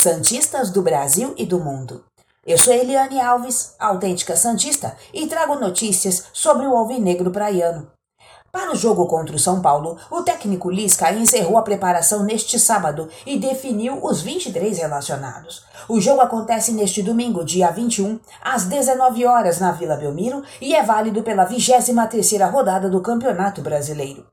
Santistas do Brasil e do mundo. Eu sou Eliane Alves, autêntica Santista, e trago notícias sobre o Alvinegro Praiano. Para o jogo contra o São Paulo, o técnico Lisca encerrou a preparação neste sábado e definiu os 23 relacionados. O jogo acontece neste domingo, dia 21, às 19 horas na Vila Belmiro e é válido pela 23ª rodada do Campeonato Brasileiro.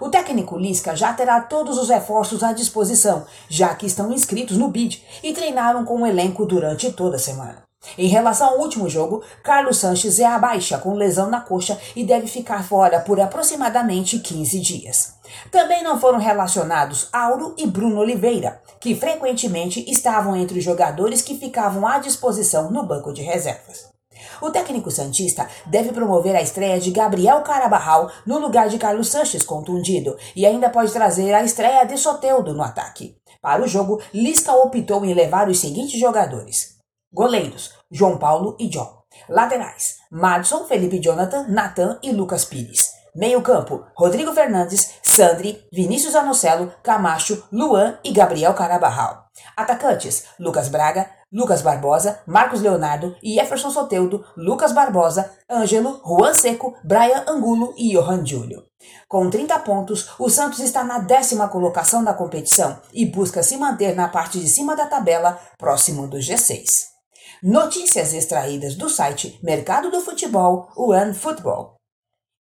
O técnico Lisca já terá todos os reforços à disposição, já que estão inscritos no BID e treinaram com o elenco durante toda a semana. Em relação ao último jogo, Carlos Sanches é a baixa com lesão na coxa e deve ficar fora por aproximadamente 15 dias. Também não foram relacionados Auro e Bruno Oliveira, que frequentemente estavam entre os jogadores que ficavam à disposição no banco de reservas. O técnico Santista deve promover a estreia de Gabriel Carabarral no lugar de Carlos Sanches contundido e ainda pode trazer a estreia de Soteudo no ataque. Para o jogo, Lisca optou em levar os seguintes jogadores: Goleiros: João Paulo e John. Laterais: Madison, Felipe Jonathan, Natan e Lucas Pires. Meio-campo: Rodrigo Fernandes, Sandri, Vinícius Anocelo, Camacho, Luan e Gabriel Carabarral. Atacantes: Lucas Braga, Lucas Barbosa, Marcos Leonardo Jefferson Soteudo, Lucas Barbosa, Ângelo, Juan Seco, Brian Angulo e Johan Júlio. Com 30 pontos, o Santos está na décima colocação da competição e busca se manter na parte de cima da tabela, próximo do G6. Notícias extraídas do site Mercado do Futebol, One Football.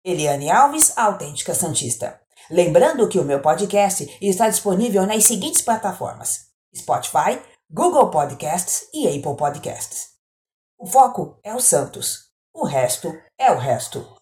Eliane Alves, autêntica Santista. Lembrando que o meu podcast está disponível nas seguintes plataformas: Spotify, Google Podcasts e Apple Podcasts. O foco é o Santos. O resto é o resto.